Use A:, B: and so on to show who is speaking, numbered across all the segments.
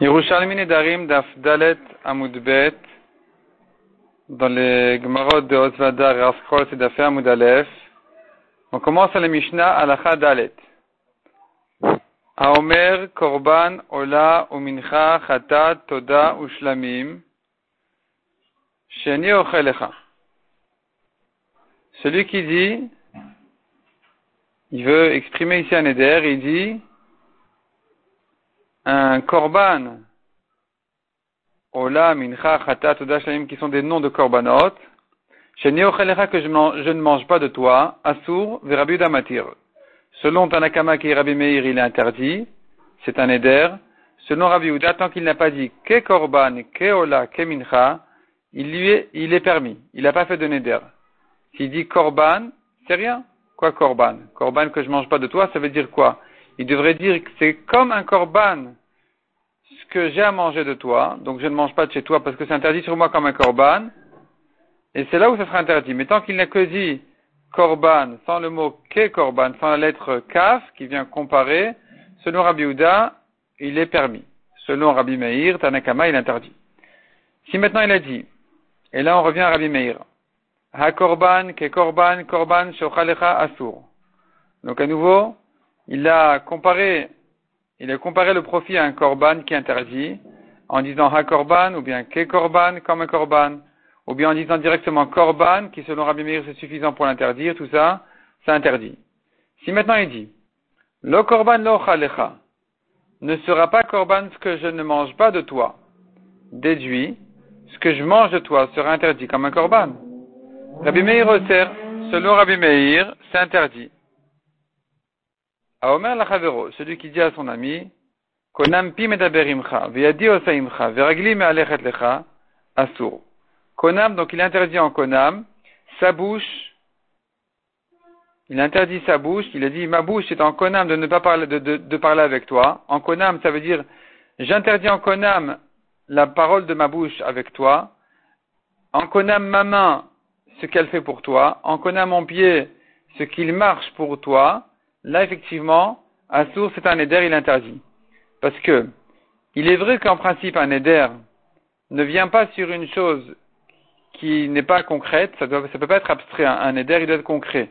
A: Yerushalmi Darim Daf Dalet Amudbet dans les Gemarot de Osvada et c'est Dafé On commence à la Mishnah Alacha Dalet. Aomer Korban Ola Umincha Chatat Toda Ushlamim Sheni Ochelecha. Celui qui dit, il veut exprimer ici un éder, il dit un korban, ola, mincha, chatat, qui sont des noms de korbanot, je, ne mange pas de toi, asur. Selon Tanakama qui est Rabbi Meir, il est interdit, c'est un éder. Selon Rabbi Uda, tant qu'il n'a pas dit ke korban, ke ola, ke mincha, il lui est, permis. Il n'a pas fait de neder. S'il dit korban, c'est rien. Quoi korban? Korban que je mange pas de toi, ça veut dire quoi? Il devrait dire que c'est comme un korban que j'ai à manger de toi, donc je ne mange pas de chez toi parce que c'est interdit sur moi comme un korban, et c'est là où ça sera interdit. Mais tant qu'il n'a que dit korban, sans le mot ke korban, sans la lettre kaf, qui vient comparer, selon Rabbi Uda, il est permis. Selon Rabbi Meir, Tanakama, il est interdit. Si maintenant il a dit, et là on revient à Rabbi Meir, ha korban, ke korban, korban, shochalecha asur. Donc à nouveau, il a comparé il a comparé le profit à un korban qui interdit, en disant ha korban, ou bien ke korban, comme un korban, ou bien en disant directement korban, qui selon Rabbi Meir c'est suffisant pour l'interdire, tout ça, c'est interdit. Si maintenant il dit, le korban lo chalecha, ne sera pas korban ce que je ne mange pas de toi, déduit, ce que je mange de toi sera interdit comme un korban. Rabbi Meir resserre, selon Rabbi Meir, c'est interdit. A Omer Lachavero, celui qui dit à son ami, Konam pi medaberimcha, ve'yadi osaimcha, ve'ragli me'alechet lecha, asur. Konam, donc il interdit en Konam, sa bouche, il interdit sa bouche, il a dit, ma bouche est en Konam de ne pas parler, de, de, de parler avec toi. En Konam, ça veut dire, j'interdis en Konam la parole de ma bouche avec toi. En Konam, ma main, ce qu'elle fait pour toi. En Konam, mon pied, ce qu'il marche pour toi. Là, effectivement, un sourd, c'est un éder, il interdit. Parce que, il est vrai qu'en principe, un éder ne vient pas sur une chose qui n'est pas concrète, ça ne peut pas être abstrait. Un éder, il doit être concret.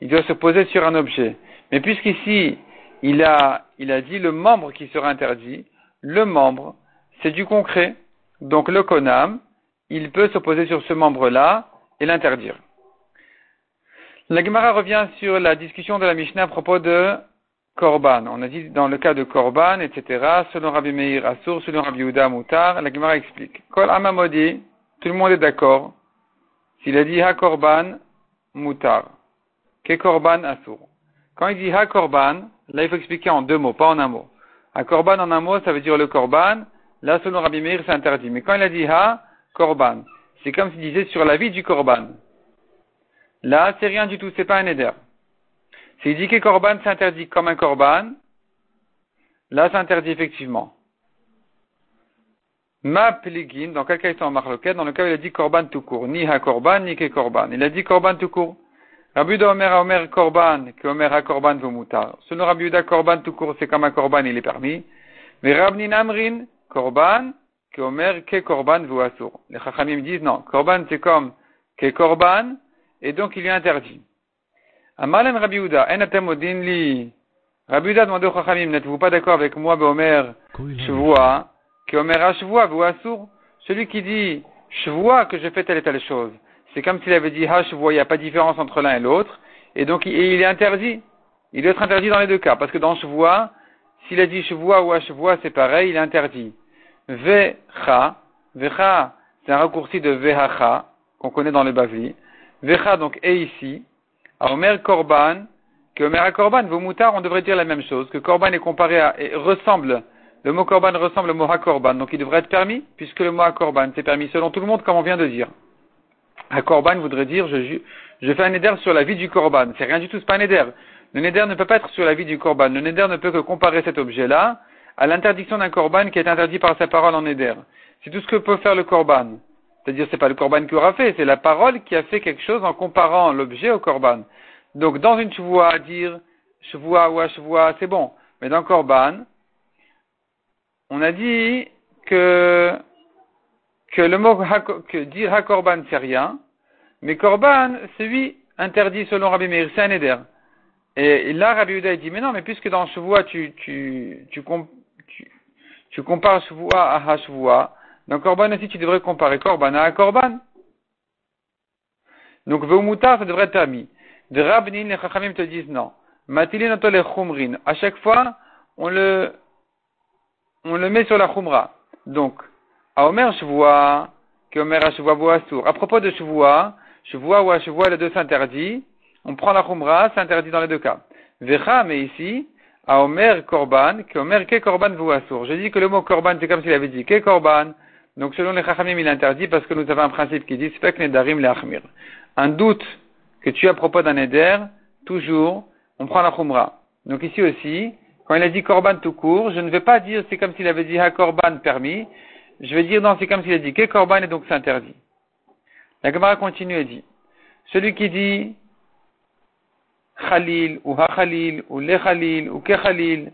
A: Il doit se poser sur un objet. Mais puisqu'ici, il a, il a dit le membre qui sera interdit, le membre, c'est du concret. Donc le konam, il peut se poser sur ce membre-là et l'interdire. La Gemara revient sur la discussion de la Mishnah à propos de Korban. On a dit dans le cas de Korban, etc., selon Rabbi Meir Asur, selon Rabbi Yehuda Moutar, la Gemara explique. Kol Amamodi, tout le monde est d'accord. S'il a dit Ha Korban, Moutar. Ke Korban Asur. Quand il dit Ha Korban, là il faut expliquer en deux mots, pas en un mot. Ha Korban en un mot, ça veut dire le Korban. Là, selon Rabbi Meir, c'est interdit. Mais quand il a dit Ha Korban, c'est comme s'il disait sur la vie du Korban. Là, c'est rien du tout, c'est pas un éder. S'il dit que korban s'interdit comme un korban, là, c'est interdit effectivement. Ma pligin, dans quel cas ils sont en marloquette, dans le cas où il a dit korban tout court, ni ha korban, ni ke korban. Il a dit korban tout court. Rabbi Omer a Omer korban, que Omer a korban mutar. Selon Rabbi korban tout court, c'est comme un korban, il est permis. Mais Rabni Namrin, korban, que Omer ke korban asur. Les chachamim disent non, korban c'est comme ke korban, et donc il est interdit. Amalan Rabbi Uda, en li. Rabbi Uda demande au Chachamim, n'êtes-vous pas d'accord avec moi, Omer, Shvoa, que Omer a Shvoa, assour, celui qui dit Shvoa que je fais telle et telle chose. C'est comme s'il avait dit Ha Shvoa, il n'y a pas de différence entre l'un et l'autre, et donc il est interdit. Il doit être interdit dans les deux cas, parce que dans Shvoa, s'il a dit Shvoa ou Shvoa, c'est pareil, il est interdit. Vecha, Vecha, c'est un raccourci de Vehacha, qu'on connaît dans le Bavli. Vecha, donc, est ici. À Omer Korban, que Omer à Korban, vos moutards, on devrait dire la même chose, que Korban est comparé à, et ressemble, le mot Korban ressemble au mot Korban, donc il devrait être permis, puisque le mot Korban, c'est permis selon tout le monde, comme on vient de dire. Korban voudrait dire, je, je fais un éder sur la vie du Korban. C'est rien du tout, c'est pas un éder. Le neder ne peut pas être sur la vie du Korban. Le neder ne peut que comparer cet objet-là à l'interdiction d'un Korban qui est interdit par sa parole en éder. C'est tout ce que peut faire le Korban. C'est-à-dire, c'est pas le korban qui aura fait, c'est la parole qui a fait quelque chose en comparant l'objet au korban. Donc, dans une chevoie, à dire chevoie ou à chevoie, c'est bon. Mais dans korban, on a dit que, que le mot que dire hakorban c'est rien, mais korban c'est lui interdit selon Rabbi Meir, c'est un éder. Et là, Rabbi Uda dit, mais non, mais puisque dans Shavua, tu, tu, tu, compares Shavua à Hashvua, dans Korban aussi, tu devrais comparer Korban à Korban. Donc, Veumutar, ça devrait être permis. De Rabnin, les Chachamim te disent non. Matilin les Chumrin. À chaque fois, on le, on le met sur la Chumra. Donc, à Omer Shavua, que Omer Shavua Assour. À propos de Shavua, Shavua ou Shavua, les deux s'interdit. On prend la Chumra, c'est interdit dans les deux cas. Vecha, mais ici, à Omer Korban, que Omer Ke Korban Assour. J'ai dit que le mot Korban, c'est comme s'il avait dit Ke Korban. Donc selon les Chachamim, il interdit parce que nous avons un principe qui dit Nedarim Un doute que tu as à propos d'un Neder, toujours, on prend la Khumra. Donc ici aussi, quand il a dit Korban tout court, je ne vais pas dire c'est comme s'il avait dit Ha Korban permis, je vais dire non, c'est comme s'il a dit Ke Korban et donc c'est interdit. La Gemara continue et dit, celui qui dit Khalil ou Ha Khalil ou Le Khalil ou Ke Khalil,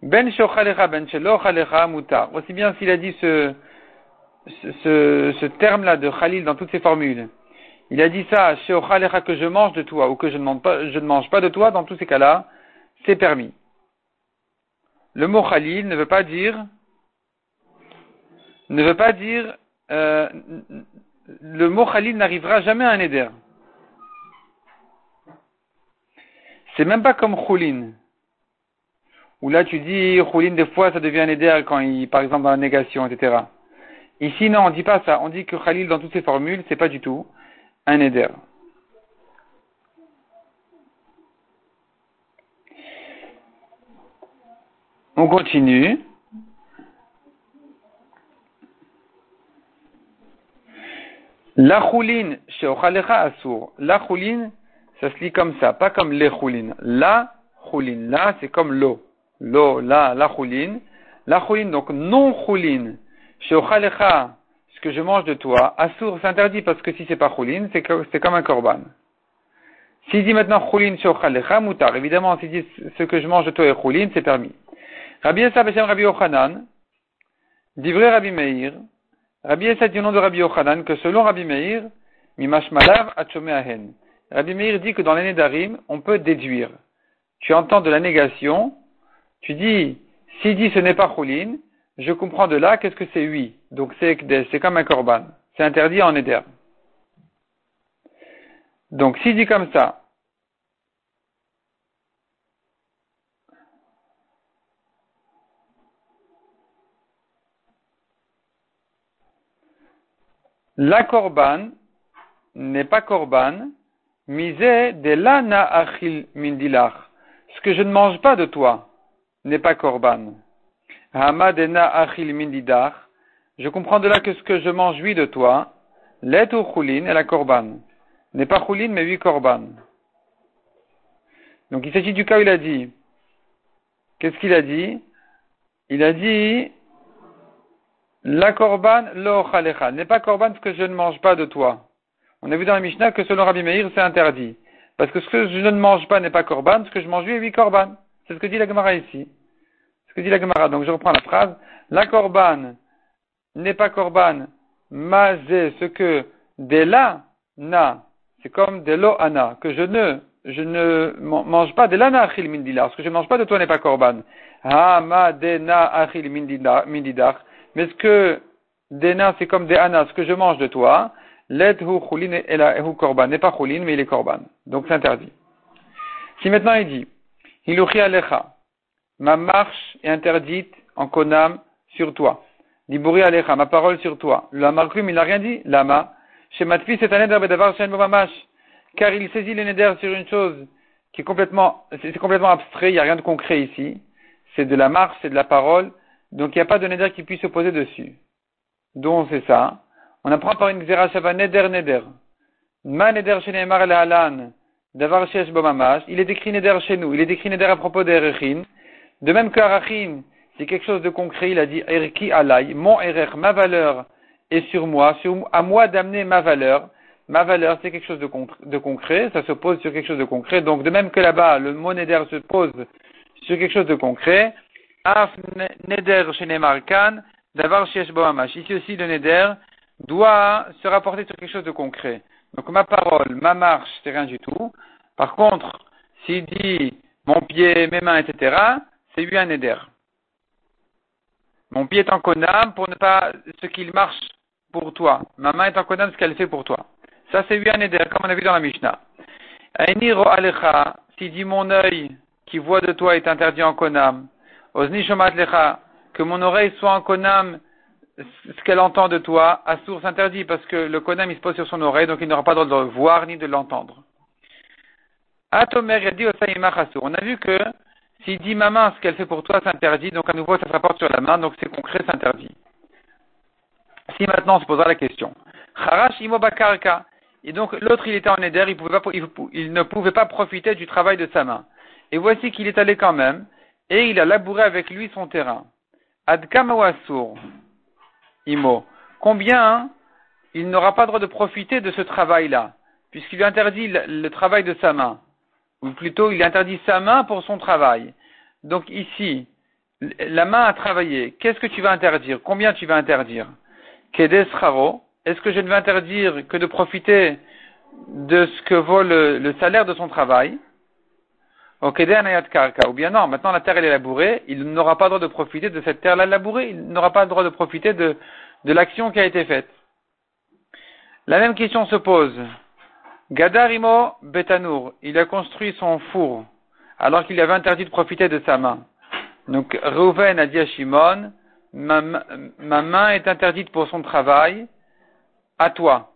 A: Ben Shochalecha, Ben Shelo Mutar. Aussi bien s'il a dit ce, ce, ce terme-là de Khalil dans toutes ses formules. Il a dit ça, que je mange de toi ou que je ne mange pas, je ne mange pas de toi, dans tous ces cas-là, c'est permis. Le mot Khalil ne veut pas dire, ne veut pas dire, euh, le mot Khalil n'arrivera jamais à un éder. C'est même pas comme Khoulin. Où là tu dis Khoulin des fois ça devient un éder quand il, par exemple dans la négation, etc. Ici, non, on ne dit pas ça. On dit que Khalil, dans toutes ses formules, c'est pas du tout un éder. On continue. La choulin chez Assour. La choulin, ça se lit comme ça, pas comme les choulin. La choulin, là, c'est comme l'eau. L'eau, là, la choulin. La choulin, donc non choulin ce que je mange de toi, Assour s'interdit parce que si c'est pas choulin, c'est comme un korban. S'il dit maintenant choulin sheochalecha mutar, évidemment, s'il dit ce que je mange de toi est choulin, c'est permis. Rabbi Essa Beshem Rabbi Yochanan, dit vrai Rabbi Meir, Rabbi Essa dit au nom de Rabbi Yochanan que selon Rabbi Meir, mimash malav ahen. Rabbi Meir dit que dans l'année d'Arim, on peut déduire. Tu entends de la négation, tu dis, s'il dit ce n'est pas choulin, je comprends de là, qu'est-ce que c'est oui? Donc c'est comme un korban. C'est interdit en éder. Donc s'il dit comme ça, la korban n'est pas korban, misé de la achil mindilach. Ce que je ne mange pas de toi n'est pas korban. Je comprends de là que ce que je mange, oui, de toi, l'et ou choulin et la korban. N'est pas choulin, mais oui korban. Donc il s'agit du cas où il a dit. Qu'est-ce qu'il a dit? Il a dit la korban lo. N'est pas korban ce que je ne mange pas de toi. On a vu dans la Mishnah que selon Rabbi Meir, c'est interdit. Parce que ce que je ne mange pas n'est pas korban, ce que je mange, oui, oui korban. C'est ce que dit la Gemara ici que dit la Gemara. Donc je reprends la phrase. La korban n'est pas korban, ce que na, c'est comme de lo ana, que je ne, je ne mange pas na achil mindidar. Ce que je ne mange pas de toi n'est pas korban. Ha ma de na achil. Mais ce que na c'est comme ce que je mange de toi, let hu chulin hu korban, n'est pas chulin, mais il est korban. Donc c'est interdit. Si maintenant il dit, hiluchi alecha, ma marche est interdite en konam sur toi. Diburi alecha, ma parole sur toi. Le markum, il n'a rien dit. Lama. Chez Matfi, c'est un mamash. Car il saisit le neder sur une chose qui est complètement, c'est complètement abstrait, il n'y a rien de concret ici. C'est de la marche, c'est de la parole. Donc il n'y a pas de neder qui puisse se poser dessus. Donc c'est ça. On apprend par une xerashava neder neder. Ma neder shenemar alan. Davar shesh mamash. Il est décrit neder chez nous. Il est décrit neder à propos d'Erechin. De même que Arachin, c'est quelque chose de concret, il a dit Erki alay, mon erer, ma valeur est sur moi, à moi d'amener ma valeur. Ma valeur, c'est quelque chose de, concret, ça se pose sur quelque chose de concret. Donc, de même que là-bas, le monédaire se pose sur quelque chose de concret, Af neder shenemarkan, d'avar Ici aussi, le neder doit se rapporter sur quelque chose de concret. Donc ma parole, ma marche, c'est rien du tout. Par contre, s'il dit mon pied, mes mains, etc., c'est lui un neder. Mon pied est en konam pour ne pas ce qu'il marche pour toi. Ma main est en konam ce qu'elle fait pour toi. Ça, c'est lui un neder, comme on a vu dans la Mishnah. Aïniro alecha, s'il dit mon œil qui voit de toi est interdit en konam. Ozni shomat lecha, que mon oreille soit en konam ce qu'elle entend de toi, à source interdit, parce que le konam il se pose sur son oreille, donc il n'aura pas le droit de le voir ni de l'entendre. Atomer dit On a vu que s'il dit ma main, ce qu'elle fait pour toi, c'est interdit, donc à nouveau ça se rapporte sur la main, donc c'est concret, c'est interdit. Si maintenant on se posera la question. Harash imobakarka. Et donc l'autre il était en éder, il, pouvait pas, il, ne pouvait pas profiter du travail de sa main. Et voici qu'il est allé quand même, et il a labouré avec lui son terrain. Adkama Imo. Combien il n'aura pas le droit de profiter de ce travail-là, puisqu'il lui interdit le, travail de sa main, ou plutôt il interdit sa main pour son travail. Donc ici, la main a travaillé. Qu'est-ce que tu vas interdire? Combien tu vas interdire? Est-ce que je ne vais interdire que de profiter de ce que vaut le, salaire de son travail? Ou bien non, maintenant la terre est labourée, il n'aura pas le droit de profiter de cette terre-là labourée, il n'aura pas le droit de profiter de l'action qui a été faite. La même question se pose. Gadarimo Betanour, il a construit son four alors qu'il avait interdit de profiter de sa main. Donc Reuven a dit à Shimon, ma, main est interdite pour son travail, à toi.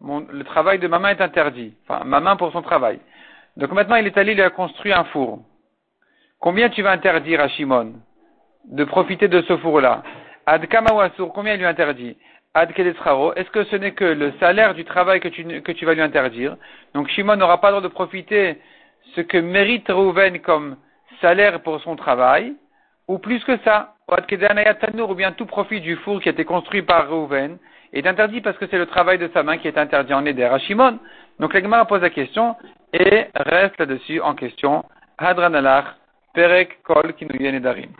A: le travail de ma main est interdit. Enfin, ma main pour son travail. Donc maintenant il est allé, il a construit un four. Combien tu vas interdire à Shimon de profiter de ce four-là? Ad Kamawasur, combien il lui interdit? Est-ce que ce n'est que le salaire du travail que tu, que tu vas lui interdire? Donc Shimon n'aura pas le droit de profiter ce que mérite Reuven comme salaire pour son travail, ou plus que ça, ou bien tout profit du four qui a été construit par Reuven est interdit parce que c'est le travail de sa main qui est interdit en Eder à Shimon. Donc l'Agmara pose la question et reste là-dessus en question. Hadran Perek Kol Kinuyen Edarim.